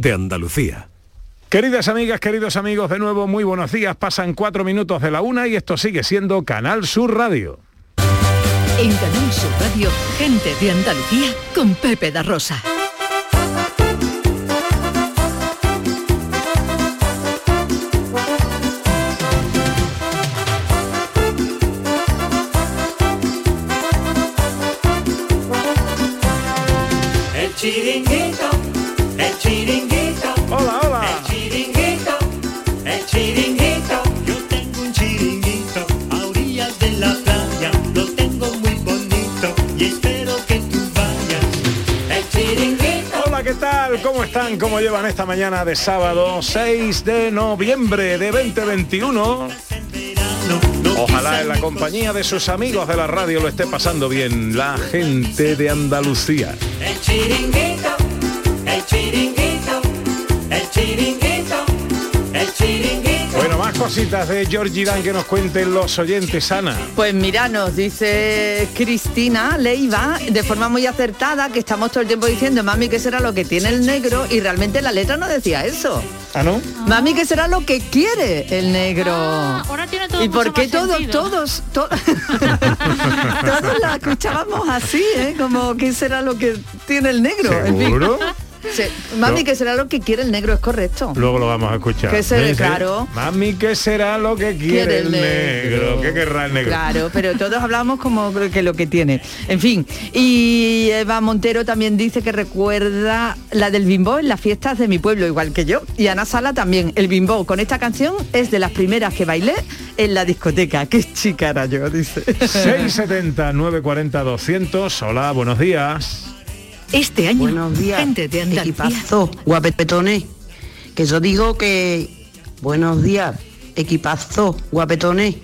de Andalucía. Queridas amigas, queridos amigos, de nuevo muy buenos días. Pasan cuatro minutos de la una y esto sigue siendo Canal Sur Radio. En Canal Sur Radio, gente de Andalucía con Pepe da Rosa. ¿Cómo están? ¿Cómo llevan esta mañana de sábado 6 de noviembre de 2021? Ojalá en la compañía de sus amigos de la radio lo esté pasando bien la gente de Andalucía. Cositas de Georgie Dan que nos cuenten los oyentes, Ana. Pues mira, nos dice Cristina Leiva de forma muy acertada que estamos todo el tiempo diciendo, mami, ¿qué será lo que tiene el negro? Y realmente la letra no decía eso. ¿Ah, no? Mami, ¿qué será lo que quiere el negro? Ah, ahora tiene todo ¿Y por qué todos, todos, to- todos la escuchábamos así, ¿eh? Como, ¿qué será lo que tiene el negro? En fin. Mami, No. ¿qué será lo que quiere el negro? Es correcto. Luego lo vamos a escuchar. Que se- claro. Mami, ¿qué será lo que quiere, el negro? ¿Qué querrá el negro? Claro, pero todos hablamos como que lo que tiene. En fin, y Eva Montero también dice que recuerda la del bimbo en las fiestas de mi pueblo, igual que yo. Y Ana Sala también. El bimbo con esta canción es de las primeras que bailé en la discoteca. Qué chica era yo, dice. 670 940 200. Hola, buenos días. Este año, Buenos días, gente de Andalucía. equipazo, guapetones. Que yo digo que... Buenos días, equipazo, guapetones.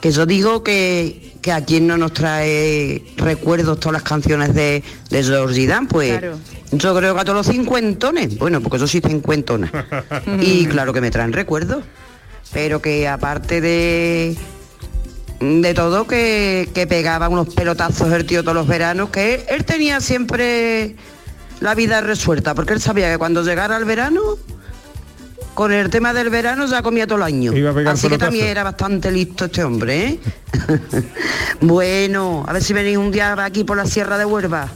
Que yo digo que, que a quien no nos trae recuerdos todas las canciones de, de Georgie Dan, pues Claro. yo creo que a todos los cincuentones. Bueno, porque yo soy cincuentona. y claro que me traen recuerdos. Pero que aparte de de todo que, que pegaba unos pelotazos el tío todos los veranos, que él, él tenía siempre la vida resuelta, porque él sabía que cuando llegara el verano, con el tema del verano ya comía todo el año. Iba a pegar Así que también era bastante listo este hombre, ¿eh? bueno, a ver si venís un día aquí por la Sierra de Huelva.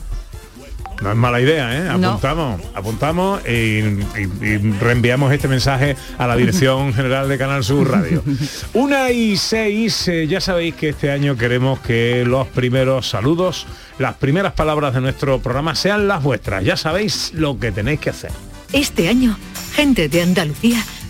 No es mala idea, ¿eh? No. Apuntamos, apuntamos y, y- y reenviamos este mensaje a la Dirección General de Canal Sur Radio. Una y seis, eh, ya sabéis que este año queremos que los primeros saludos, las primeras palabras de nuestro programa sean las vuestras. Ya sabéis lo que tenéis que hacer. Este año, gente de Andalucía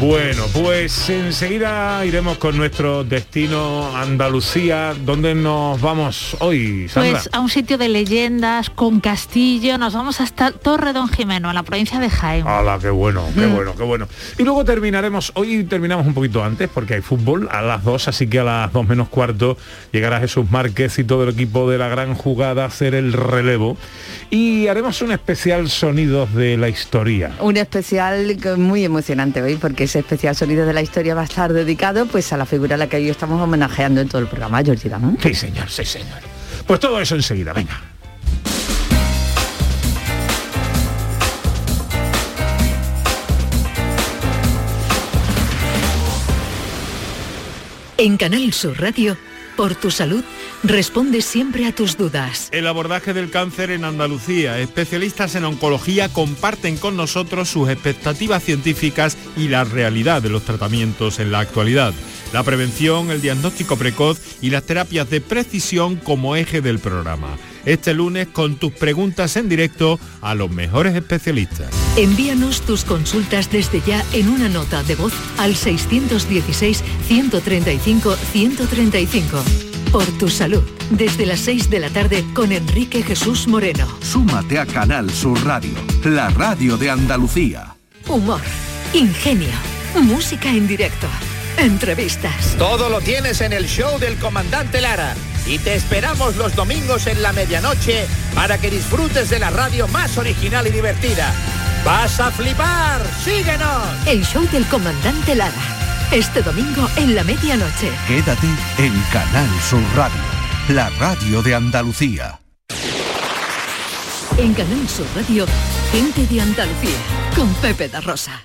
Bueno, pues enseguida iremos con nuestro destino Andalucía. ¿Dónde nos vamos hoy, Sandra? Pues a un sitio de leyendas, con castillo, nos vamos hasta Torre Don Jimeno, en la provincia de Jaén. ¡Hala, qué bueno, qué Mm. bueno, qué bueno! Y luego terminaremos, hoy terminamos un poquito antes porque hay fútbol a las 2, así que a las 2 menos cuarto llegará Jesús Márquez y todo el equipo de la gran jugada a hacer el relevo. Y haremos un especial sonidos de la historia. Un especial que- muy emocionante hoy, porque ese especial Sonidos de la Historia va a estar dedicado pues a la figura a la que hoy estamos homenajeando en todo el programa, Georgie Dan. Sí, señor, sí, señor. Pues todo eso enseguida, venga. En Canal Sur Radio, por tu salud, responde siempre a tus dudas. El abordaje del cáncer en Andalucía. Especialistas en oncología comparten con nosotros sus expectativas científicas y la realidad de los tratamientos en la actualidad. la prevención, el diagnóstico precoz y las terapias de precisión como eje del programa. Este lunes con tus preguntas en directo a los mejores especialistas. Envíanos tus consultas desde ya en una nota de voz al 616-135-135. Por tu salud, desde las 6 de la tarde con Enrique Jesús Moreno. Súmate a Canal Sur Radio, la radio de Andalucía. Humor, ingenio, música en directo, entrevistas. Todo lo tienes en el show del comandante Lara. Y te esperamos los domingos en la medianoche para que disfrutes de la radio más original y divertida. ¡Vas a flipar! ¡Síguenos! El show del comandante Lara. Este domingo en la medianoche. Quédate en Canal Sur Radio, la radio de Andalucía. En Canal Sur Radio, gente de Andalucía, con Pepe da Rosa.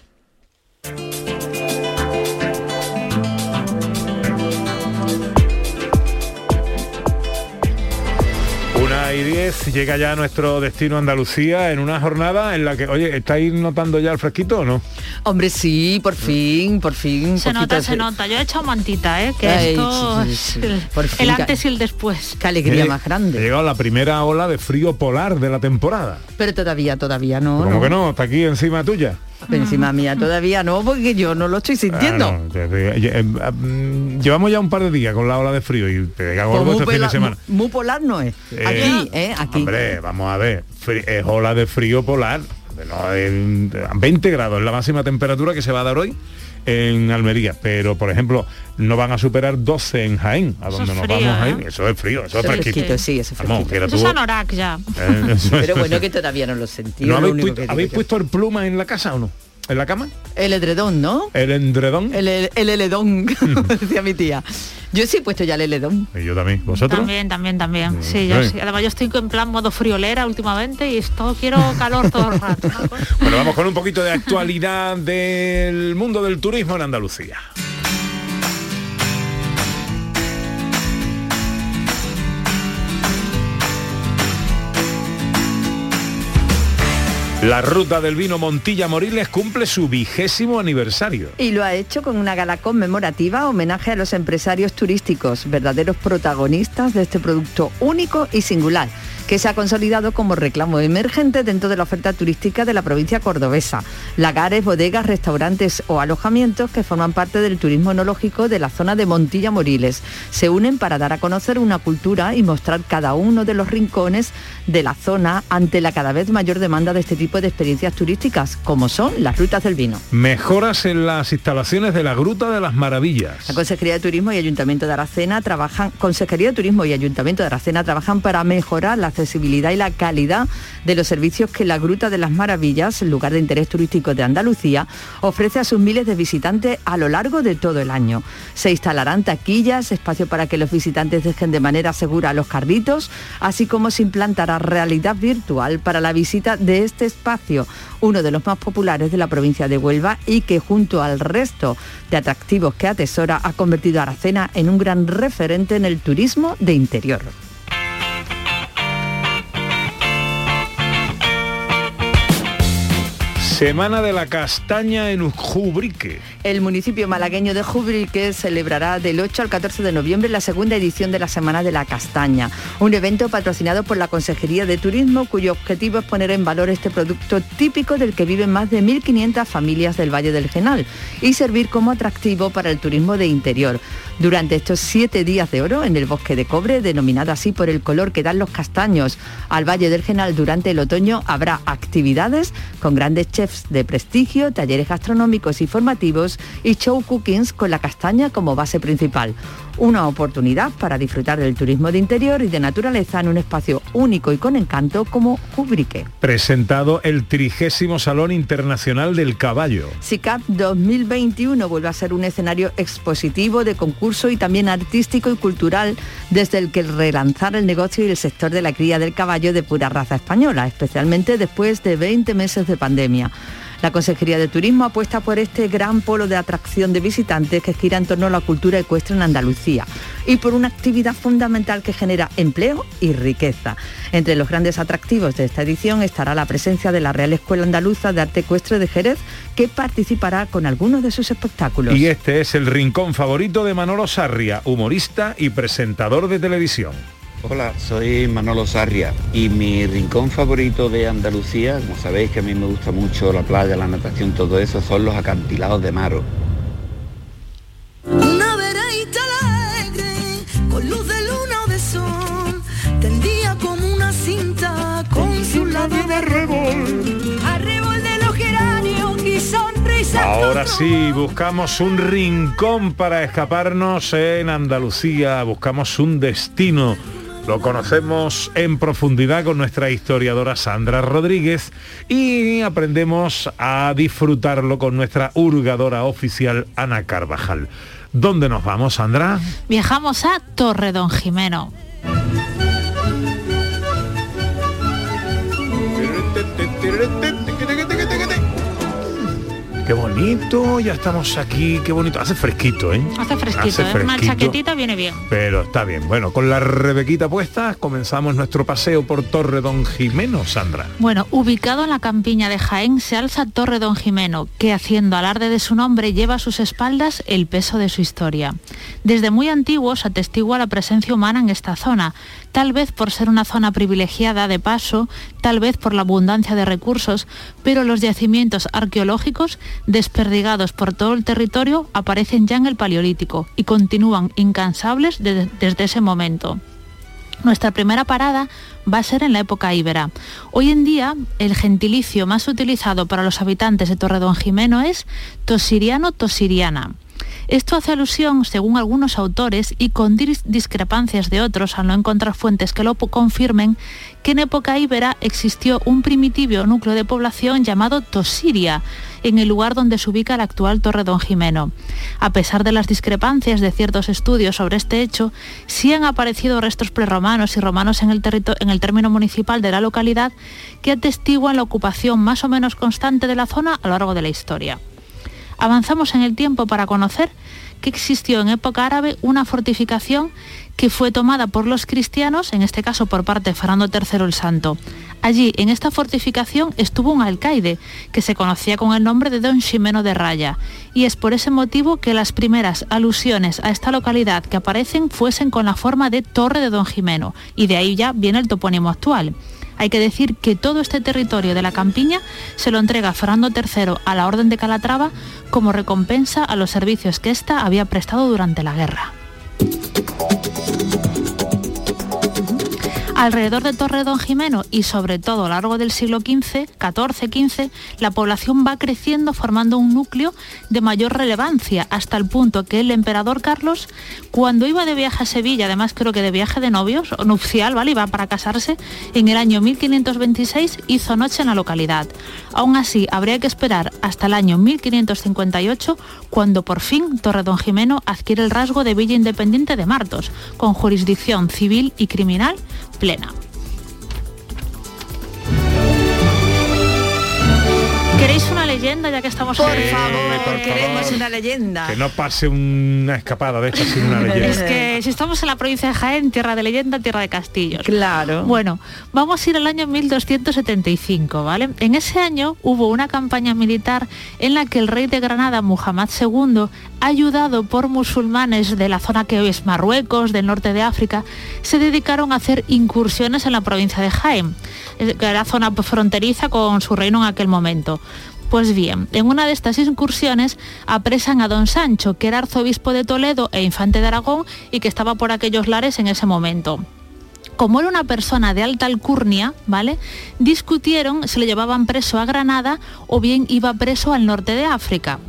Y diez llega ya a nuestro destino Andalucía en una jornada en la que, oye, ¿estáis notando ya el fresquito o no? Hombre, sí, por fin, por fin. Se nota, se nota. Yo he echado mantita, ¿eh? Que Ay, esto sí, sí, por el antes y el después. Qué alegría Eh, más grande. Ha llegado la primera ola de frío polar de la temporada. Pero todavía, todavía no. ¿Cómo no. que no? Está aquí encima tuya. Pero encima mía todavía no, porque yo no lo estoy sintiendo. Ah, no, eh, mm, llevamos ya un par de días con la ola de frío y te pega Pues gordo muy, este fin de semana. mu- muy polar no es. Eh, Aquí, ¿eh? Aquí. Hombre, vamos a ver, es ola de frío polar. No, en- 20 grados es la máxima temperatura que se va a dar hoy en Almería, pero por ejemplo no van a superar 12 en Jaén, a donde es nos frío, vamos a ¿eh? ir. Eso es frío, eso es Eso es fresquito. fresquito, sí, eso es Vamos, fresquito. Eso es anorak ya. Eh, eso- Pero bueno, que todavía no lo sentí. ¿No lo habéis, único puesto, ¿habéis puesto el pluma en la casa o no? ¿En la cama? El edredón, ¿no? ¿El endredón? El, el, el heledón, como decía mi tía. Yo sí he puesto ya el heledón. Y yo también. ¿Vosotros? También, también, también. Sí, yo sí. sí. Además yo estoy en plan modo friolera últimamente y esto quiero calor todo el rato. Bueno, vamos con un poquito de actualidad del mundo del turismo en Andalucía. La ruta del vino Montilla Moriles cumple su vigésimo aniversario. Y lo ha hecho con una gala conmemorativa homenaje a los empresarios turísticos, verdaderos protagonistas de este producto único y singular, que se ha consolidado como reclamo emergente dentro de la oferta turística de la provincia cordobesa. Lagares, bodegas, restaurantes o alojamientos que forman parte del turismo enológico de la zona de Montilla Moriles se unen para dar a conocer una cultura y mostrar cada uno de los rincones de la zona ante la cada vez mayor demanda de este tipo de experiencias turísticas, como son las rutas del vino. Mejoras en las instalaciones de la Gruta de las Maravillas. La Consejería de Turismo y Ayuntamiento de Aracena trabajan, Consejería de Turismo y Ayuntamiento de Aracena trabajan para mejorar la accesibilidad y la calidad de los servicios que la Gruta de las Maravillas, lugar de interés turístico de Andalucía, ofrece a sus miles de visitantes a lo largo de todo el año. Se instalarán taquillas, espacio para que los visitantes dejen de manera segura los carritos, así como se implantará realidad virtual para la visita de este espacio, uno de los más populares de la provincia de Huelva y que junto al resto de atractivos que atesora ha convertido a Aracena en un gran referente en el turismo de interior. Semana de la Castaña en Ujubrique. El municipio malagueño de Jubrique celebrará del 8 al 14 de noviembre la segunda edición de la Semana de la Castaña, un evento patrocinado por la Consejería de Turismo cuyo objetivo es poner en valor este producto típico del que viven más de 1.500 familias del Valle del Genal y servir como atractivo para el turismo de interior. Durante estos siete días de oro en el bosque de cobre, denominado así por el color que dan los castaños al Valle del Genal durante el otoño, habrá actividades con grandes chefs de prestigio, talleres gastronómicos y formativos y show cookings con la castaña como base principal. Una oportunidad para disfrutar del turismo de interior y de naturaleza en un espacio único y con encanto como Cubrique. Presentado el trigésimo Salón Internacional del Caballo. SICAP 2021 vuelve a ser un escenario expositivo de concurso y también artístico y cultural desde el que relanzar el negocio y el sector de la cría del caballo de pura raza española, especialmente después de 20 meses de pandemia. La Consejería de Turismo apuesta por este gran polo de atracción de visitantes que gira en torno a la cultura ecuestre en Andalucía y por una actividad fundamental que genera empleo y riqueza. Entre los grandes atractivos de esta edición estará la presencia de la Real Escuela Andaluza de Arte Ecuestre de Jerez, que participará con algunos de sus espectáculos. Y este es el rincón favorito de Manolo Sarria, humorista y presentador de televisión. Hola, soy Manolo Sarria y mi rincón favorito de Andalucía, como sabéis que a mí me gusta mucho la playa, la natación, todo eso, son los acantilados de Maro. Una vereita alegre, con luz de luna o de sol, tendía como una cinta con su lado de rebol. Arrebol de los geranios y sonrisa. Ahora sí, buscamos un rincón para escaparnos en Andalucía, buscamos un destino. Lo conocemos en profundidad con nuestra historiadora Sandra Rodríguez y aprendemos a disfrutarlo con nuestra hurgadora oficial Ana Carvajal. ¿Dónde nos vamos, Sandra? Viajamos a Torre Don Jimeno. Bonito, ya estamos aquí, qué bonito. Hace fresquito, ¿eh? Hace fresquito, ¿eh? una chaquetita viene bien. Pero está bien. Bueno, con la rebequita puesta comenzamos nuestro paseo por Torre Don Jimeno, Sandra. Bueno, ubicado en la campiña de Jaén se alza Torre Don Jimeno, que haciendo alarde de su nombre lleva a sus espaldas el peso de su historia. Desde muy antiguo se atestigua la presencia humana en esta zona, tal vez por ser una zona privilegiada de paso, tal vez por la abundancia de recursos, pero los yacimientos arqueológicos desperdigados por todo el territorio aparecen ya en el Paleolítico y continúan incansables de- desde ese momento. Nuestra primera parada va a ser en la época íbera. Hoy en día, el gentilicio más utilizado para los habitantes de Torredón Jimeno es tosiriano-tosiriana. Esto hace alusión, según algunos autores, y con dis- discrepancias de otros al no encontrar fuentes que lo confirmen, que en época íbera existió un primitivo núcleo de población llamado Tosiria, en el lugar donde se ubica la actual Torre Don Jimeno. A pesar de las discrepancias de ciertos estudios sobre este hecho, sí han aparecido restos prerromanos y romanos en el término municipal de la localidad que atestiguan la ocupación más o menos constante de la zona a lo largo de la historia. Avanzamos en el tiempo para conocer que existió en época árabe una fortificación que fue tomada por los cristianos, en este caso por parte de Fernando III el Santo. Allí, en esta fortificación, estuvo un alcaide que se conocía con el nombre de Don Ximeno de Raya. Y es por ese motivo que las primeras alusiones a esta localidad que aparecen fuesen con la forma de Torre de Don Jimeno. Y de ahí ya viene el topónimo actual. Hay que decir que todo este territorio de la campiña se lo entrega Fernando III a la Orden de Calatrava como recompensa a los servicios que ésta había prestado durante la guerra. Alrededor de Torre Don Jimeno y sobre todo a lo largo del siglo XV, XIV-XV, la población va creciendo formando un núcleo de mayor relevancia hasta el punto que el emperador Carlos, cuando iba de viaje a Sevilla, además creo que de viaje de novios o nupcial, ¿vale? Iba para casarse, en el año 1526 hizo noche en la localidad. Aún así, habría que esperar hasta el año 1558 cuando por fin Torre Don Jimeno adquiere el rasgo de villa independiente de Martos, con jurisdicción civil y criminal plena. ¿Queréis una leyenda ya que estamos Por favor, por queremos favor. una leyenda. Que no pase una escapada de esta sin una Es leyenda. que si estamos en la provincia de Jaén, tierra de leyenda, tierra de castillos. Claro. Bueno, vamos a ir al año 1275, ¿vale? En ese año hubo una campaña militar en la que el rey de Granada, Muhammad II, ayudado por musulmanes de la zona que hoy es Marruecos, del norte de África, se dedicaron a hacer incursiones en la provincia de Jaén, eh, que era zona fronteriza con su reino en aquel momento. Pues bien, en una de estas incursiones apresan a don Sancho, que era arzobispo de Toledo e infante de Aragón y que estaba por aquellos lares en ese momento como era una persona de alta alcurnia, ¿vale? Discutieron si le llevaban preso a Granada o bien iba preso al norte de África.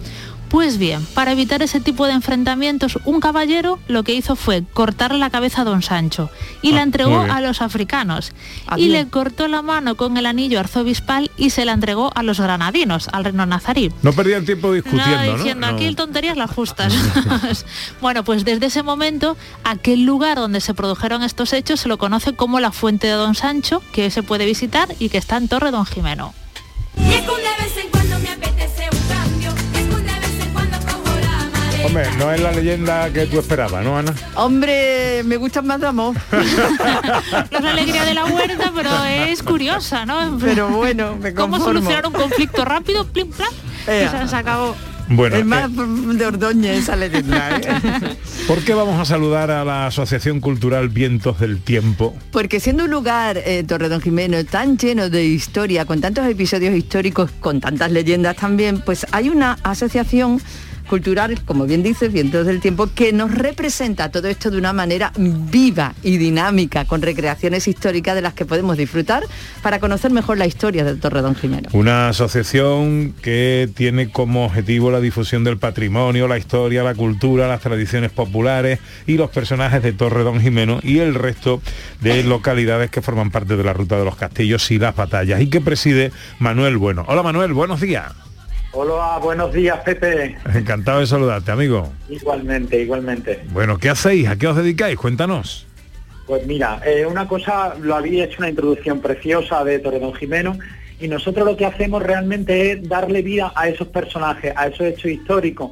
Pues bien, para evitar ese tipo de enfrentamientos, un caballero lo que hizo fue cortarle la cabeza a don Sancho y la Ah, entregó a los africanos. Y Adiós. le cortó la mano con el anillo arzobispal y se la entregó a los granadinos, al reino nazarí. No perdían tiempo discutiendo, ¿no? diciendo No. aquí tonterías las justas. bueno, pues desde ese momento, aquel lugar donde se produjeron estos hechos se lo conoce como la Fuente de Don Sancho, que se puede visitar y que está en Torre Don Jimeno. Y es que Hombre, no es la leyenda que tú esperabas, ¿no, Ana? Hombre, me gusta más de amor. Es la alegría de la huerta, pero es curiosa, ¿no? Pero bueno, me ¿Cómo solucionar un conflicto rápido? Plim, Ea. se, se acabó. Bueno, es más de Ordóñez esa leyenda. ¿eh? ¿por qué vamos a saludar a la Asociación Cultural Vientos del Tiempo? Porque siendo un lugar, eh, Torredón Jimeno, tan lleno de historia, con tantos episodios históricos, con tantas leyendas también, pues hay una asociación cultural, como bien dices, Vientos del Tiempo, que nos representa todo esto de una manera viva y dinámica, con recreaciones históricas de las que podemos disfrutar para conocer mejor la historia del Torredón Jimeno. Una asociación que tiene como objetivo la difusión del patrimonio, la historia, la cultura, las tradiciones populares y los personajes de Torre Don Jimeno y el resto de localidades que forman parte de la ruta de los castillos y las batallas y que preside Manuel Bueno. Hola Manuel, buenos días. Hola, buenos días, Pepe. Encantado de saludarte, amigo. Igualmente, igualmente. Bueno, ¿qué hacéis? ¿A qué os dedicáis? Cuéntanos. Pues mira, eh, una cosa, lo había hecho una introducción preciosa de Torredón Jimeno y nosotros lo que hacemos realmente es darle vida a esos personajes, a esos hechos históricos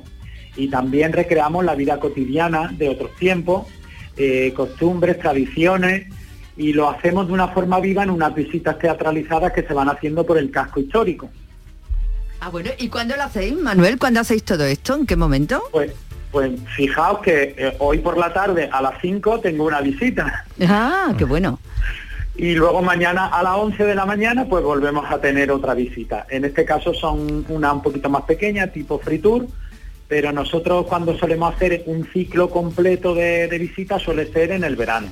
y también recreamos la vida cotidiana de otros tiempos, eh, costumbres, tradiciones y lo hacemos de una forma viva en unas visitas teatralizadas que se van haciendo por el casco histórico. Ah, bueno, ¿y cuándo lo hacéis, Manuel? ¿Cuándo hacéis todo esto? ¿En qué momento? Pues, pues fijaos que eh, hoy por la tarde a las 5 tengo una visita. Ah, qué bueno. Y luego mañana a las 11 de la mañana pues volvemos a tener otra visita. En este caso son una un poquito más pequeña, tipo free tour, pero nosotros cuando solemos hacer un ciclo completo de, de visitas suele ser en el verano.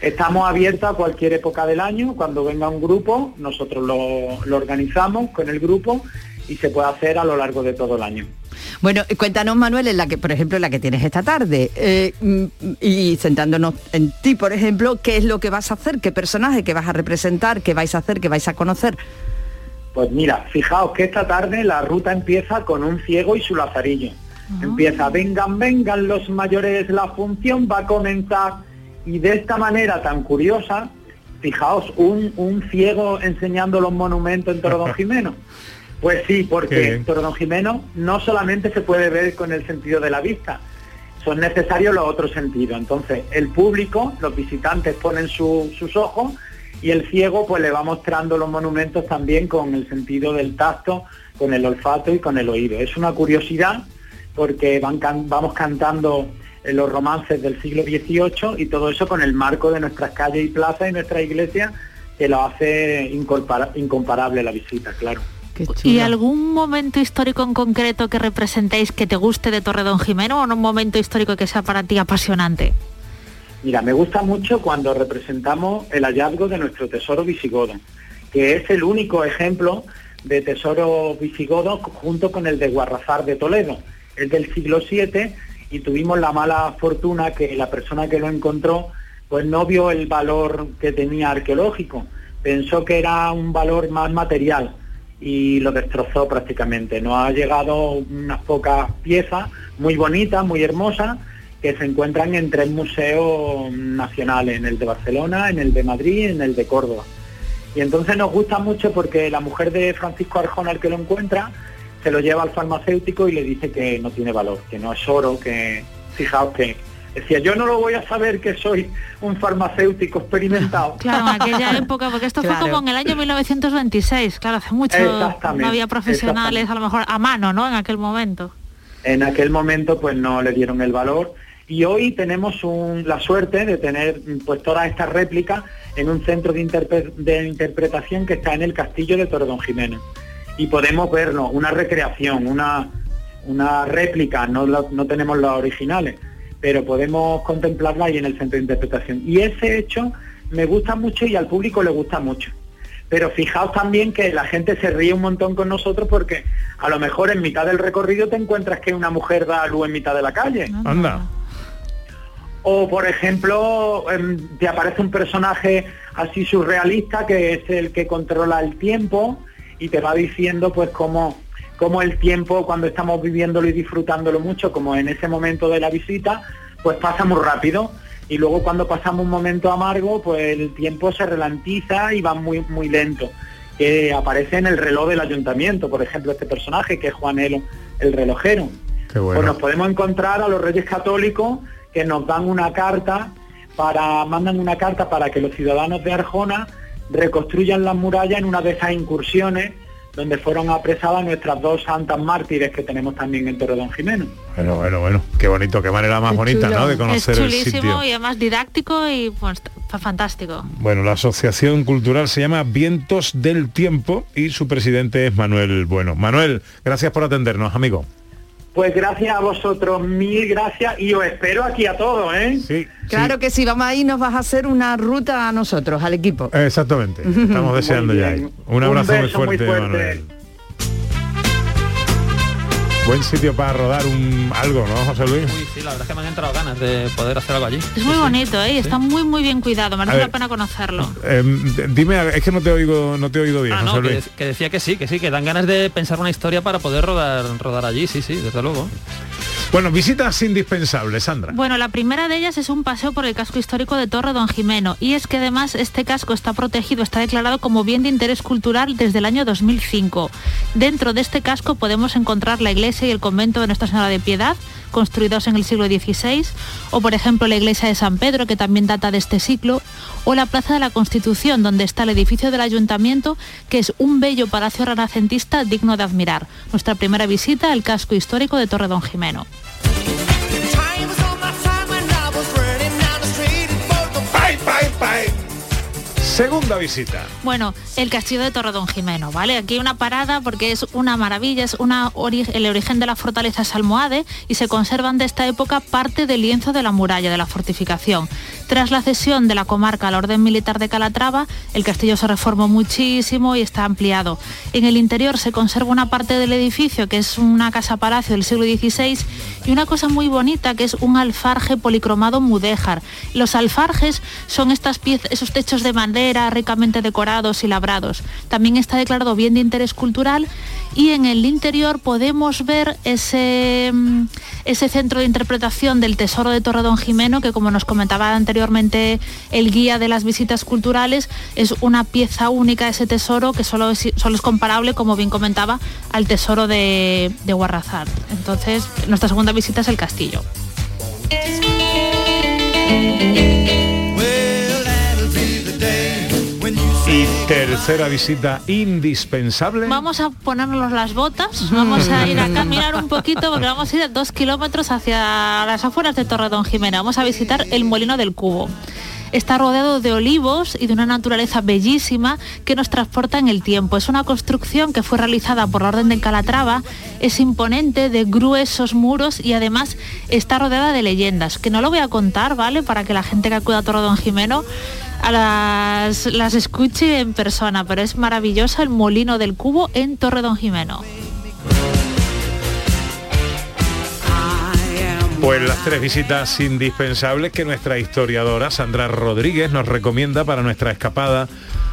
Estamos abiertos a cualquier época del año, cuando venga un grupo, nosotros lo, lo organizamos con el grupo y se puede hacer a lo largo de todo el año. Bueno, cuéntanos, Manuel, en la que, por ejemplo, en la que tienes esta tarde, eh, mm, y sentándonos en ti, por ejemplo, ¿qué es lo que vas a hacer? ¿Qué personaje que vas a representar? ¿Qué vais a hacer? ¿Qué vais a conocer? Pues mira, fijaos que esta tarde la ruta empieza con un ciego y su lazarillo. Empieza, vengan, vengan los mayores, la función va a comenzar. Y de esta manera tan curiosa, fijaos, un, un ciego enseñando los monumentos en Toro Don Jimeno. Pues sí, porque bien. Toro Don Jimeno no solamente se puede ver con el sentido de la vista, son necesarios los otros sentidos. Entonces, el público, los visitantes ponen su- sus ojos y el ciego pues le va mostrando los monumentos también con el sentido del tacto, con el olfato y con el oído. Es una curiosidad porque van can- vamos cantando los romances del siglo XVIII y todo eso con el marco de nuestras calles y plazas y nuestra iglesia que lo hace incomparable la visita, claro. ¿Y algún momento histórico en concreto que representéis que te guste de Torredón Jimeno o un momento histórico que sea para ti apasionante? Mira, me gusta mucho cuando representamos el hallazgo de nuestro tesoro visigodo, que es el único ejemplo de tesoro visigodo junto con el de Guarrazar de Toledo, el del siglo VII, y tuvimos la mala fortuna que la persona que lo encontró pues no vio el valor que tenía arqueológico, pensó que era un valor más material y lo destrozó prácticamente. Nos ha llegado unas pocas piezas muy bonitas, muy hermosas, que se encuentran en tres museos nacionales, en el de Barcelona, en el de Madrid y en el de Córdoba. Y entonces nos gusta mucho porque la mujer de Francisco Arjona, el que lo encuentra, se lo lleva al farmacéutico y le dice que no tiene valor, que no es oro, que fijaos que decía, yo no lo voy a saber que soy un farmacéutico experimentado. Claro, en aquella época, porque esto Claro. fue como en el año 1926, claro, hace mucho Exactamente, no había profesionales a lo mejor a mano, ¿no? En aquel momento. en aquel momento pues no le dieron el valor y hoy tenemos un- la suerte de tener pues todas estas réplicas en un centro de, interpre- de interpretación que está en el castillo de Torredón Jimeno y podemos verlo, una recreación, una, una réplica, no, no tenemos las originales, pero podemos contemplarla ahí en el centro de interpretación. Y ese hecho me gusta mucho y al público le gusta mucho. Pero fijaos también que la gente se ríe un montón con nosotros porque a lo mejor en mitad del recorrido te encuentras que una mujer da a luz en mitad de la calle. Anda. O por ejemplo, em, te aparece un personaje así surrealista que es el que controla el tiempo y te va diciendo pues cómo, cómo el tiempo cuando estamos viviéndolo y disfrutándolo mucho, como en ese momento de la visita, pues pasa muy rápido. Y luego cuando pasamos un momento amargo, pues el tiempo se ralentiza y va muy, muy lento. Que aparece en el reloj del ayuntamiento, por ejemplo, este personaje que es Juanelo, el relojero. Qué bueno. Pues nos podemos encontrar a los Reyes Católicos que nos dan una carta para, mandan una carta para que los ciudadanos de Arjona reconstruyan las murallas en una de esas incursiones donde fueron apresadas nuestras dos santas mártires que tenemos también en Torredón Jimeno. Bueno, bueno, bueno. Qué bonito, qué manera más bonita, ¿no? De conocer es el chulísimo sitio. y además didáctico y pues fa- fantástico. Bueno, la asociación cultural se llama Vientos del Tiempo y su presidente es Manuel Bueno. Manuel, gracias por atendernos, amigo. Pues gracias a vosotros, mil gracias y os espero aquí a todos, ¿eh? Sí. Claro que sí, vamos ahí, nos vas a hacer una ruta a nosotros, al equipo. Exactamente. Estamos deseando ya. bien. Un abrazo muy beso muy fuerte, fuerte. Manuel. Buen sitio para rodar un algo, ¿no, José Luis? Uy, sí, la verdad es que me han entrado ganas de poder hacer algo allí. Es muy bonito, ¿eh? Y está muy muy bien cuidado, merece la pena conocerlo. Eh, dime, es que no te oigo, no te he oído bien, Ah, no, José que, Luis. que decía que sí, que sí, que dan ganas de pensar una historia para poder rodar, rodar allí, sí, sí, desde luego. Bueno, visitas indispensables, Sandra. Bueno, la primera de ellas es un paseo por el casco histórico de Torre Don Jimeno y es que además este casco está protegido, está declarado como bien de interés cultural desde el año 2005. Dentro de este casco podemos encontrar la iglesia y el convento de Nuestra Señora de Piedad, construidos en el siglo XVI, o por ejemplo la iglesia de San Pedro, que también data de este siglo, o la Plaza de la Constitución, donde está el edificio del ayuntamiento, que es un bello palacio renacentista digno de admirar. Nuestra primera visita al casco histórico de Torre Don Jimeno. Segunda visita. Bueno, el castillo de Torredón Jimeno, ¿vale? Aquí hay una parada porque es una maravilla, es una el origen de la fortaleza es almohade y se conservan de esta época parte del lienzo de la muralla, de la fortificación. Tras la cesión de la comarca al orden militar de Calatrava, el castillo se reformó muchísimo y está ampliado. En el interior se conserva una parte del edificio que es una casa palacio del siglo XVI y una cosa muy bonita que es un alfarje policromado mudéjar. Los alfarjes son estas piezas, esos techos de madera ricamente decorados y labrados. También está declarado bien de interés cultural y en el interior podemos ver ese, mm, ese centro de interpretación del tesoro de Torredón Jimeno que como nos comentaba anteriormente el guía de las visitas culturales es una pieza única ese tesoro que solo es, solo es comparable como bien comentaba al tesoro de, de Guarrazat. Entonces nuestra segunda visita es el castillo. Y tercera visita indispensable. Vamos a ponernos las botas, vamos a ir a caminar un poquito porque vamos a ir a dos kilómetros hacia las afueras de Torredón Jimena. Vamos a visitar el Molino del Cubo. Está rodeado de olivos y de una naturaleza bellísima que nos transporta en el tiempo. Es una construcción que fue realizada por la Orden de Calatrava, es imponente, de gruesos muros y además está rodeada de leyendas, que no lo voy a contar, ¿vale? Para que la gente que acuda a Torredón Jimeno a las, las escuche en persona, pero es maravillosa el Molino del Cubo en Torre Don Jimeno. Pues las tres visitas indispensables que nuestra historiadora Sandra Rodríguez nos recomienda para nuestra escapada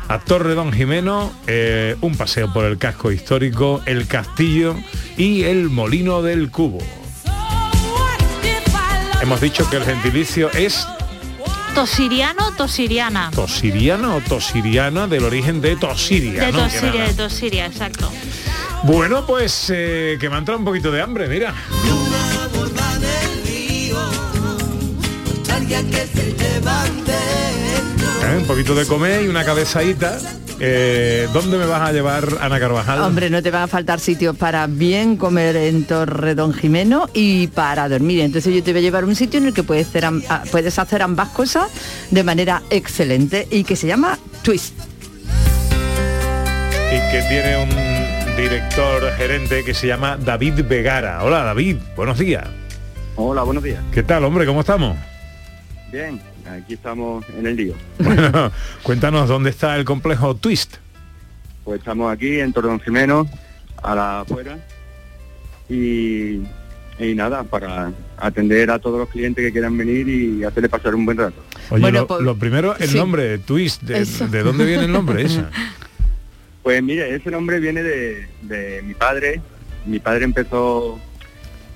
a Torre Don Jimeno, eh, un paseo por el casco histórico, el castillo y el molino del cubo. Hemos dicho que el gentilicio es Tosiriano, Tosiriana. tosiriano o tosiriana del origen de Tosiria. De ¿no? Que Tosiria, de Tosiria, exacto. Bueno, pues eh, que me ha entrado un poquito de hambre, mira. ¿Eh? Un poquito de comer y una cabezadita. Eh, ¿Dónde me vas a llevar, Ana Carvajal? Hombre, no te van a faltar sitios para bien comer en Torre Don Jimeno y para dormir. Entonces yo te voy a llevar a un sitio en el que puedes hacer, puedes hacer ambas cosas de manera excelente y que se llama Twist. Y que tiene un director gerente que se llama David Vegara. Hola David, buenos días. Hola, buenos días. ¿Qué tal, hombre? ¿Cómo estamos? Bien, aquí estamos en el lío. Bueno, cuéntanos dónde está el complejo Twist. Pues estamos aquí en Torredón Jimeno, a la afuera, y, y nada, para atender a todos los clientes que quieran venir y hacerle pasar un buen rato. Oye, Bueno, lo, pues- lo primero, el sí. nombre, Twist, de, Eso. ¿de dónde viene el nombre ese? Pues mire, ese nombre viene de, de mi padre. Mi padre empezó,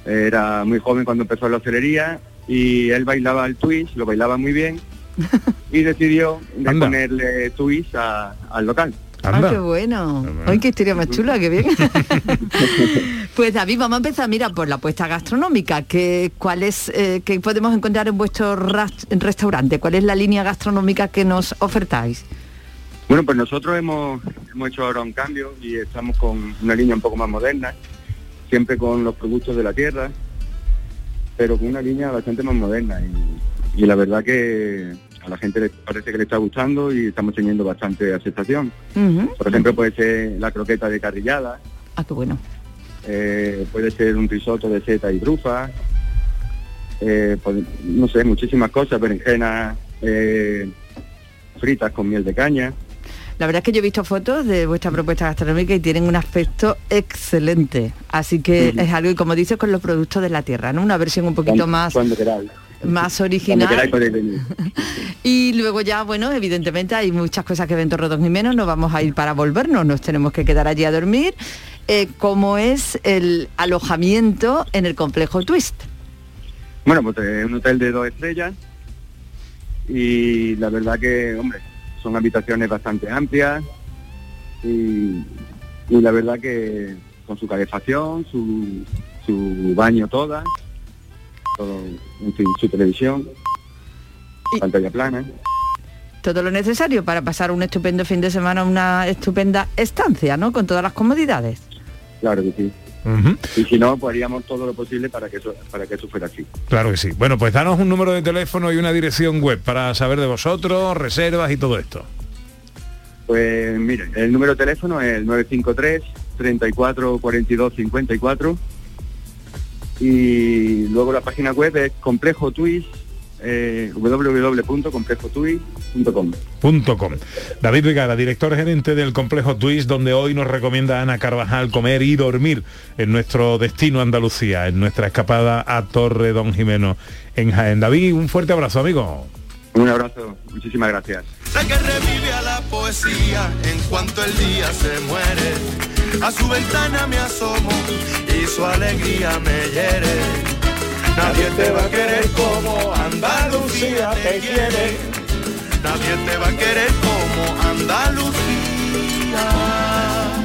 era muy joven cuando empezó la hostelería y él bailaba el twist, lo bailaba muy bien y decidió de Anda. ponerle twist a- al local. Ah, qué bueno. Ay, qué historia más chula, qué bien. Pues David, vamos a empezar, mira, por la apuesta gastronómica. ¿Qué, cuál es, eh, qué podemos encontrar en vuestro restaurante? ¿Cuál es la línea gastronómica que nos ofertáis? Bueno, pues nosotros hemos, hemos hecho ahora un cambio y estamos con una línea un poco más moderna, siempre con los productos de la tierra, pero con una línea bastante más moderna. Y, y la verdad que a la gente le parece que le está gustando y estamos teniendo bastante aceptación. Por ejemplo, puede ser la croqueta de carrillada, Ah, qué bueno. eh, puede ser un risotto de seta y trufa, eh, pues, no sé, muchísimas cosas, berenjenas eh, fritas con miel de caña. La verdad es que yo he visto fotos de vuestra propuesta gastronómica y tienen un aspecto excelente. Así que es algo, y como dices, con los productos de la tierra, ¿no? Una versión un poquito Cuando- más, Cuando más original. Y luego ya, bueno, evidentemente hay muchas cosas que ven Torredón Jiménez, no vamos a ir para volvernos, nos tenemos que quedar allí a dormir, eh, como es el alojamiento en el complejo Twist. Bueno, pues es un hotel de dos estrellas y la verdad que, hombre, son habitaciones bastante amplias y, y la verdad que con su calefacción, su, su baño toda, todo, en fin, su televisión, pantalla plana. Todo lo necesario para pasar un estupendo fin de semana, una estupenda estancia, ¿no? Con todas las comodidades. Claro que sí. Y si no, pues haríamos todo lo posible para que eso, para que eso fuera así. Claro que sí. Bueno, pues danos un número de teléfono y una dirección web para saber de vosotros, reservas y todo esto. Pues mire, el número de teléfono es el 953 34 42 54 y luego la página web es complejo twist eh, www.complejotwist.com Punto com. David Vigara, director gerente del complejo Twist, donde hoy nos recomienda a Ana Carvajal comer y dormir en nuestro destino Andalucía, en nuestra escapada a Torre Don Jimeno en Jaén. David, un fuerte abrazo, amigo. Un abrazo, muchísimas gracias. Sé que revive a la poesía en cuanto el día se muere. A su ventana me asomo y su alegría me hiere. Nadie te va a querer como Andalucía te quiere. Nadie te va a querer como Andalucía.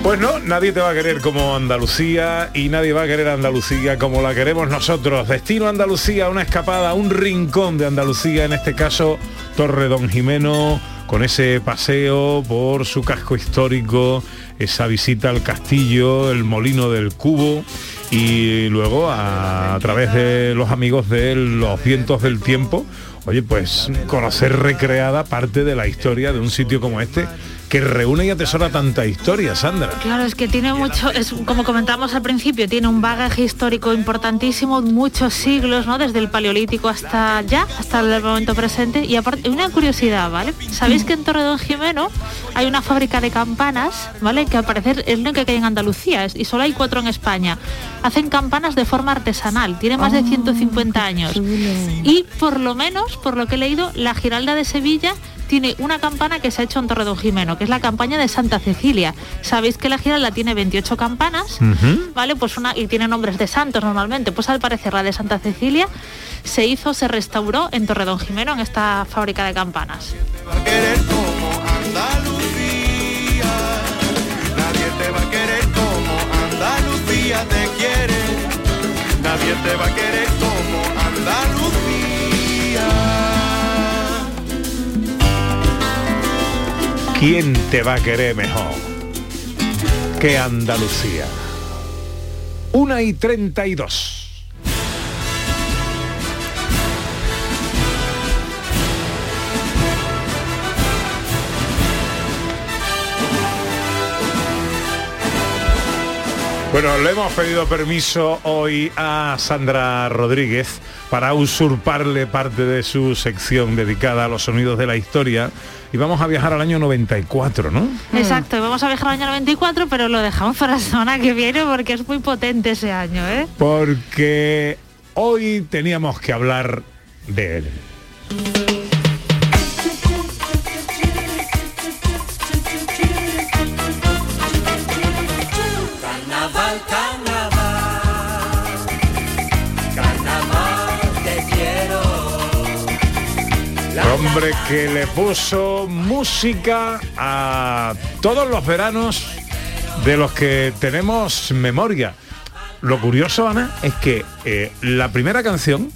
Pues no, nadie te va a querer como Andalucía y nadie va a querer Andalucía como la queremos nosotros. Destino Andalucía, una escapada, un rincón de Andalucía, en este caso Torre Don Jimeno, con ese paseo por su casco histórico, esa visita al castillo, el molino del cubo y luego a, través de los amigos de los vientos del tiempo, oye, pues conocer recreada parte de la historia de un sitio como este que reúne y atesora tanta historia, Sandra. Claro, es que tiene mucho, es como comentamos al principio, tiene un bagaje histórico importantísimo, muchos siglos, ¿no? Desde el paleolítico hasta ya, hasta el momento presente. Y aparte, una curiosidad, ¿vale? Sabéis que en Torredón Jimeno hay una fábrica de campanas, ¿vale? Que al parecer es lo que hay en Andalucía es- y solo hay cuatro en España. Hacen campanas de forma artesanal, tiene más de 150 años. Y por lo menos, por lo que he leído, la Giralda de Sevilla tiene una campana que se ha hecho en Torredón Jimeno, que es la campaña de Santa Cecilia. Sabéis que la Giralda tiene 28 campanas, ¿vale? Pues una, y tiene nombres de santos normalmente. Pues al parecer la de Santa Cecilia se hizo, se restauró en Torredón Jimeno, en esta fábrica de campanas. Andalucía. Nadie te va a querer ¿Quién te va a querer mejor que Andalucía? Una y 32. Bueno, le hemos pedido permiso hoy a Sandra Rodríguez para usurparle parte de su sección dedicada a los sonidos de la historia y vamos a viajar al año 94, ¿no? Exacto, y vamos a viajar al año 94, pero lo dejamos para la semana que viene porque es muy potente ese año, ¿eh? Porque hoy teníamos que hablar de él. Hombre que le puso música a todos los veranos de los que tenemos memoria. lo curioso, Ana, es que eh, la primera canción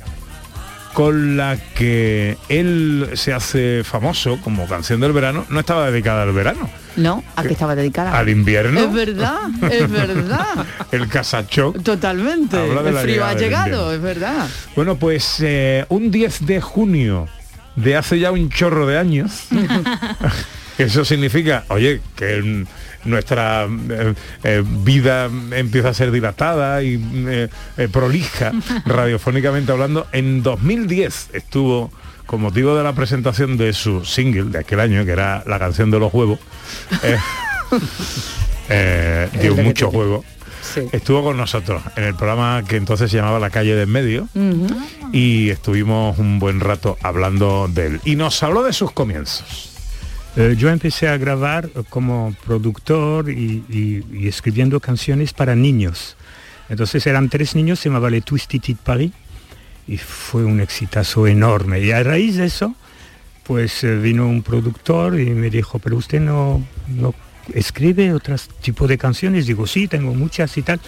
con la que él se hace famoso como canción del verano no estaba dedicada al verano, No, ¿a qué estaba dedicada? al invierno. Es verdad, es verdad. El casachoc. Totalmente. El frío ha llegado, invierno. es verdad. Bueno, pues eh, un 10 de junio de hace ya un chorro de años, eso significa, oye, que nuestra eh, eh, vida empieza a ser dilatada y eh, prolija, radiofónicamente hablando. En 2010 estuvo, con motivo de la presentación de su single de aquel año, que era la canción de los huevos, dio mucho te- Estuvo con nosotros en el programa que entonces se llamaba La calle de en medio y estuvimos un buen rato hablando de él. Y nos habló de sus comienzos. Eh, yo empecé a grabar como productor y, y- y escribiendo canciones para niños. Entonces eran tres niños, se llamaba Le Twisted Paris y fue un exitazo enorme. Y a raíz de eso, pues eh, vino un productor y me dijo, pero usted no, no escribe otros tipos de canciones. Digo, sí, tengo muchas y tal.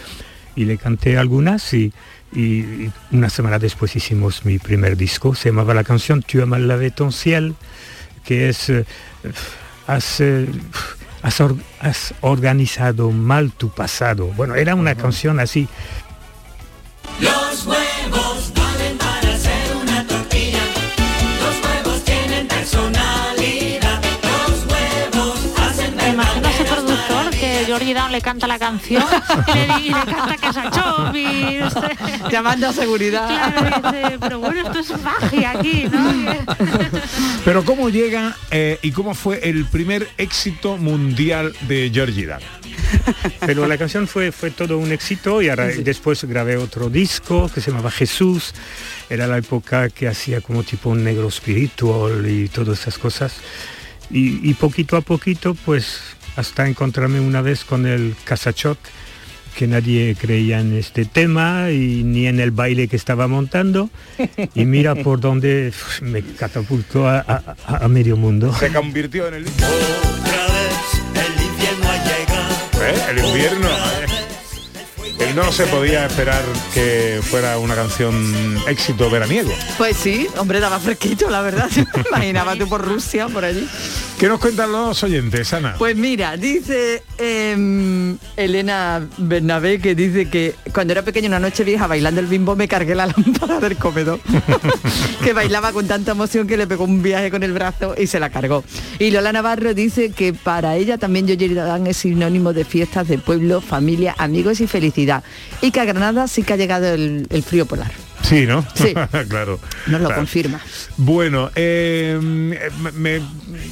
Y le canté algunas y, y- y una semana después hicimos mi primer disco. Se llamaba la canción Tu as mal lavé ton ciel, que es... eh, has, eh, has or- has organizado mal tu pasado. Bueno, era una canción así. Los Down le canta la canción y le, y canta que es a Chopi, usted- Llamando a seguridad. Claro, dice, pero bueno, esto es magia aquí, ¿no? Pero ¿cómo llega eh, y cómo fue el primer éxito mundial de Georgie Dan? Pero la canción fue, fue todo un éxito y ahora- después grabé otro disco que se llamaba Jesús. Era la época que hacía como tipo un negro espiritual y todas esas cosas. Y, y poquito a poquito, pues hasta encontrarme una vez con el Casachoc, que nadie creía en este tema y ni en el baile que estaba montando. Y mira por dónde uf, me catapultó a, a- medio mundo. Se convirtió en el... Otra vez el invierno ha llegado. ¿Eh? El invierno. ¿eh? No se podía esperar que fuera una canción éxito veraniego. Pues sí, hombre, daba fresquito, la verdad. Imaginaba tú por Rusia, por allí. ¿Qué nos cuentan los oyentes, Ana? Pues mira, dice em, Elena Bernabé que dice que cuando era pequeña una noche vieja bailando el bimbo me cargué la lámpara del comedor. que bailaba con tanta emoción que le pegó un viaje con el brazo y se la cargó. Y Lola Navarro dice que para ella también Yoyi Dan es sinónimo de fiestas de pueblo, familia, amigos y felicidad. Y que a Granada sí que ha llegado el frío polar. Sí, ¿no? Sí. claro. Nos lo Claro. confirma. Bueno, eh, me, me-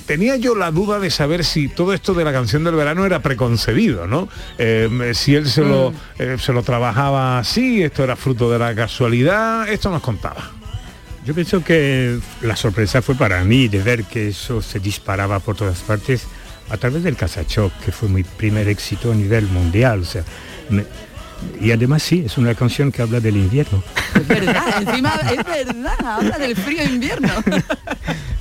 tenía yo la duda de saber si todo esto de la canción del verano era preconcebido, ¿no? Eh, si él se lo, eh, se lo trabajaba así, esto era fruto de la casualidad, esto nos contaba. Yo pienso que la sorpresa fue para mí de ver que eso se disparaba por todas partes a través del Casachoc, que fue mi primer éxito a nivel mundial. O sea, me- y además sí, es una canción que habla del invierno. Es verdad, encima es verdad, habla del frío invierno.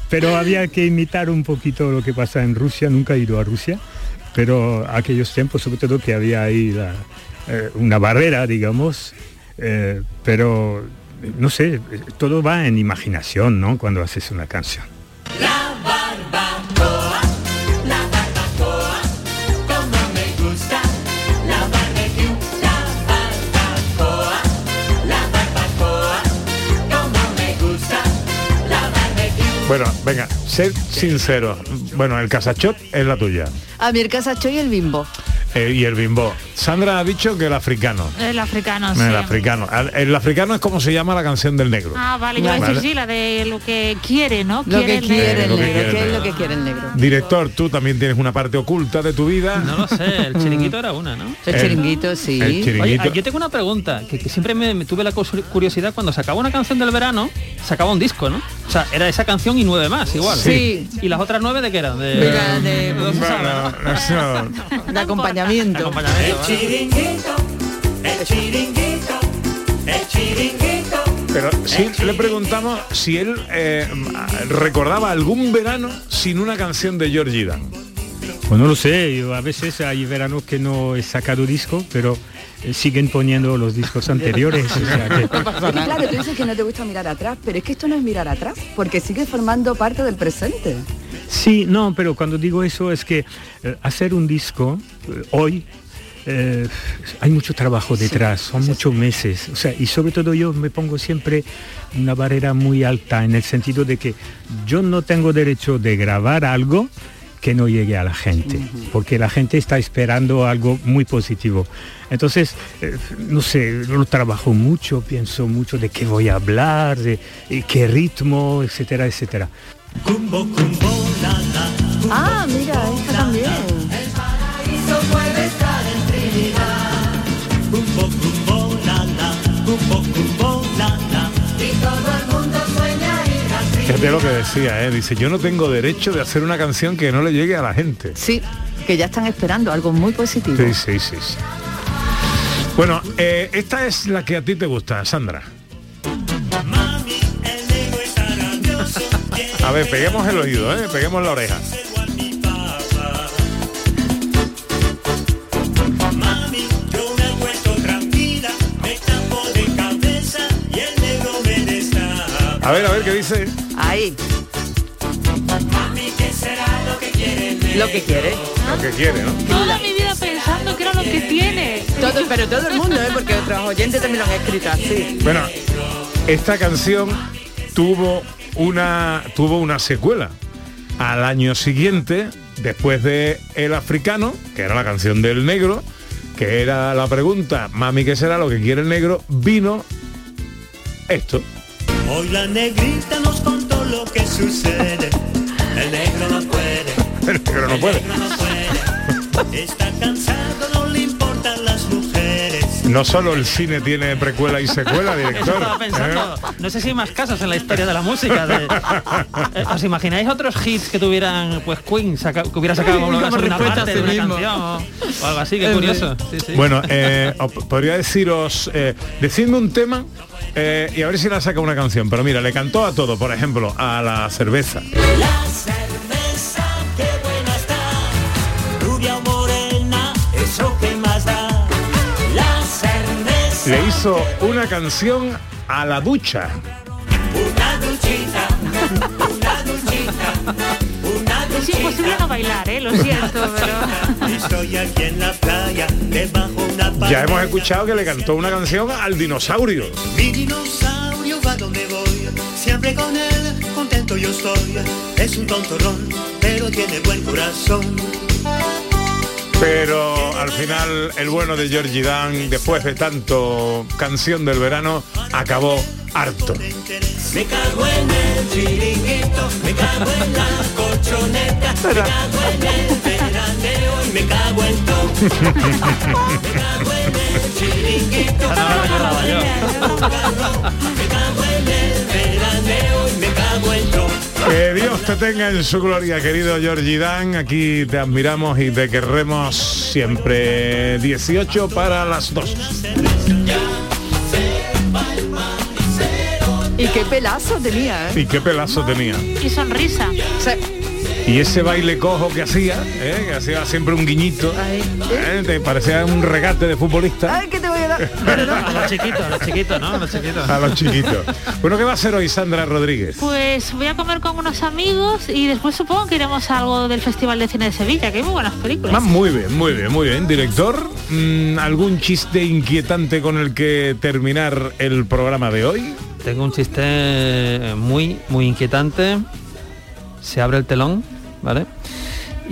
Pero había que imitar un poquito lo que pasa en Rusia, nunca he ido a Rusia, pero aquellos tiempos sobre todo que había ahí la- eh, una barrera, digamos, eh, pero no sé, todo va en imaginación, ¿no? Cuando haces una canción. La Bueno, venga, sed sincero. Bueno, el casachot es la tuya. A mí el casacho y el bimbo. Eh, y el bimbo. Sandra ha dicho que el africano. El africano, sí. El africano. El africano es como se llama la canción del negro. Ah, vale, yo iba a decir Vale. sí, la de lo que quiere, ¿no? Lo que el quiere el que negro, quiere el ¿qué es negro. lo que quiere el negro? Director, tú también tienes una parte oculta de tu vida. No lo sé, el chiringuito era una, ¿no? El chiringuito, sí. el Oye, chiringuito. yo tengo una pregunta, que, que siempre me, me tuve la curiosidad, cuando se acaba una canción del verano, se acaba un disco, ¿no? O sea, era esa canción y nueve más, igual. Sí. ¿Y las otras nueve de qué eran? De, Mira, de- no De acompañamiento. Acompañamiento, El chiringuito, el chiringuito, el chiringuito. Pero sí le preguntamos si él eh, recordaba algún verano sin una canción de Georgie Dan. Pues no lo sé, yo a veces hay veranos que no he sacado disco, pero eh, siguen poniendo los discos anteriores. o sea que- Es que, claro, tú dices que no te gusta mirar atrás, pero es que esto no es mirar atrás, porque sigue formando parte del presente. Sí, no, pero cuando digo eso es que eh, hacer un disco eh, hoy eh, hay mucho trabajo detrás, son muchos meses, o sea, y sobre todo yo me pongo siempre una barrera muy alta en el sentido de que yo no tengo derecho de grabar algo que no llegue a la gente, porque la gente está esperando algo muy positivo. Entonces, eh, no sé, lo trabajo mucho, pienso mucho de qué voy a hablar, de qué ritmo, etcétera, etcétera. Ah, mira, esta también. paraíso puede estar en Trinidad. Cumbo, cumbo, la, la, cumbo, cumbo, la, la. Y todo el mundo sueña ir a Fíjate lo que decía, ¿eh? dice, yo no tengo derecho de hacer una canción que no le llegue a la gente. Sí, que ya están esperando algo muy positivo. Sí, sí, sí. sí. Bueno, eh, esta es la que a ti te gusta, Sandra. A ver, peguemos el oído, ¿eh? peguemos la oreja. A ver, a ver qué dice. Ahí, Mami, ¿qué será lo que quiere lo que quiere. Lo que quiere, ¿no? Toda mi vida pensando que era lo que tiene. Todo, pero todo el mundo, ¿eh? porque otros oyentes también lo han escrito así. Bueno, esta canción tuvo una tuvo una secuela. Al año siguiente, después de El Africano, que era la canción del negro, que era la pregunta, mami, ¿qué será lo que quiere el negro? Vino esto. Hoy la negrita nos contó lo que sucede. El negro no puede. El negro no puede. El negro no puede. Está cansado, no No solo el cine tiene precuela y secuela, Eso director. estaba pensando. No sé si hay más casos en la historia de la música. de- Eh, ¿Os imagináis otros hits que tuvieran, pues Queen, saca- que hubiera sacado una parte a de una canción o, o algo así? Qué Es curioso. Sí, sí. Bueno, eh, podría deciros, eh, decidme un tema eh, y a ver si la saca una canción. Pero mira, le cantó a todo, por ejemplo, a la cerveza. La cerveza, Le hizo una canción a la ducha. una duchita, una duchita, una Es duchita. imposible no bailar, ¿eh? Lo siento, pero... Estoy aquí en la playa, debajo una palmera. Ya hemos escuchado que le cantó una canción al dinosaurio. Mi dinosaurio va donde voy, siempre con él, contento yo estoy. Es un tontorrón, pero tiene buen corazón. Pero al final el bueno de Georgie Dan, después de tanto canción del verano, acabó harto. Me cago en el chiringuito, me cago en la colchoneta, me cago en el veraneo y me cago en todo. Me cago en el chiringuito, me cago en el carro, me cago en el veraneo y me cago en todo. Que Dios te tenga en su gloria, querido Georgie Dan. Aquí te admiramos y te querremos siempre. 18 para las 2. Y qué pelazo tenía, ¿eh? Y qué pelazo tenía. Y sonrisa. Y ese baile cojo que hacía, ¿eh? que hacía siempre un guiñito, ¿eh? te parecía un regate de futbolista Ay, ¿qué te voy a los chiquitos, a los chiquitos, ¿no? A los chiquitos. a los chiquitos. Bueno, ¿qué va a hacer hoy Sandra Rodríguez? Pues voy a comer con unos amigos y después supongo que iremos a algo del Festival de Cine de Sevilla, que hay muy buenas películas. Ah, muy bien, muy bien, muy bien. Director, mm, ¿algún chiste inquietante con el que terminar el programa de hoy? Tengo un chiste muy, muy inquietante. Se abre el telón, ¿vale?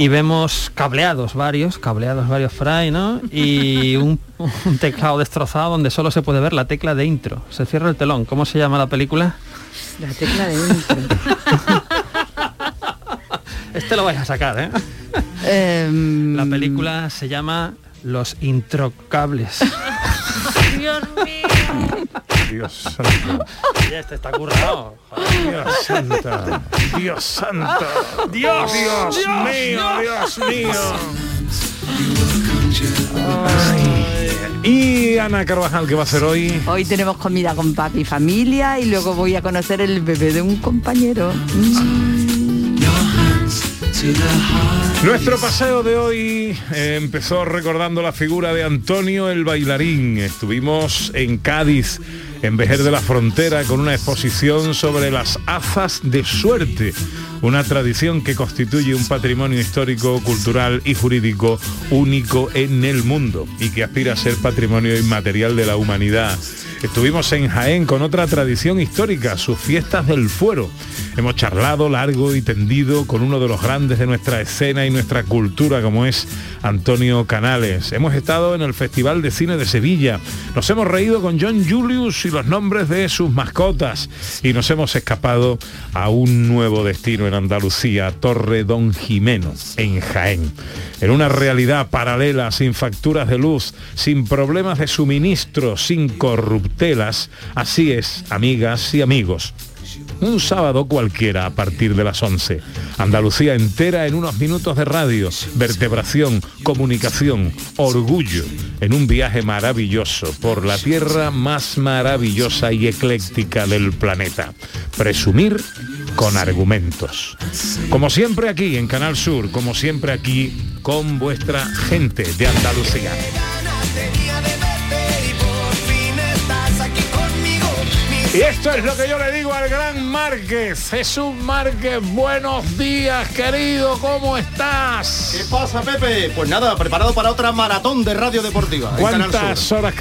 Y vemos cableados varios, cableados varios fray, ¿no? Y un, un teclado destrozado donde solo se puede ver la tecla de intro. Se cierra el telón. ¿Cómo se llama la película? La tecla de intro. Este lo vais a sacar, ¿eh? Em, La película se llama Los Introcables. Dios mío. Dios santo. Oye, este está currado. Dios santo. Dios santo. Dios, Dios, Dios, mío, Dios. Mío. Ay. Y Ana Carvajal, ¿qué va a hacer hoy? Hoy tenemos comida con papi y familia y luego voy a conocer el bebé de un compañero. Nuestro paseo de hoy eh, empezó recordando la figura de Antonio el bailarín. Estuvimos en Cádiz, en de la Frontera, con una exposición sobre las azas de suerte, una tradición que constituye un patrimonio histórico, cultural y jurídico único en el mundo y que aspira a ser patrimonio inmaterial de la humanidad. Estuvimos en Jaén con otra tradición histórica, sus fiestas del fuero. Hemos charlado largo y tendido con uno de los grandes de nuestra escena y nuestra cultura como es Antonio Canales. Hemos estado en el Festival de Cine de Sevilla. Nos hemos reído con John Julius y los nombres de sus mascotas. Y nos hemos escapado a un nuevo destino en Andalucía, Torre Don Jimeno, en Jaén. En una realidad paralela, sin facturas de luz, sin problemas de suministro, sin corruptelas. Así es, amigas y amigos un sábado cualquiera a partir de las 11. Andalucía entera en unos minutos de radio, vertebración, comunicación, orgullo, en un viaje maravilloso por la tierra más maravillosa y ecléctica del planeta. Presumir con argumentos. Como siempre aquí en Canal Sur, como siempre aquí con vuestra gente de Andalucía. Y esto es lo que yo le digo al gran Márquez. Jesús Márquez, buenos días, querido, ¿cómo estás? ¿Qué pasa, Pepe? Pues nada, preparado para otra maratón de radio deportiva. en Canal ¿Cuántas Sur. horas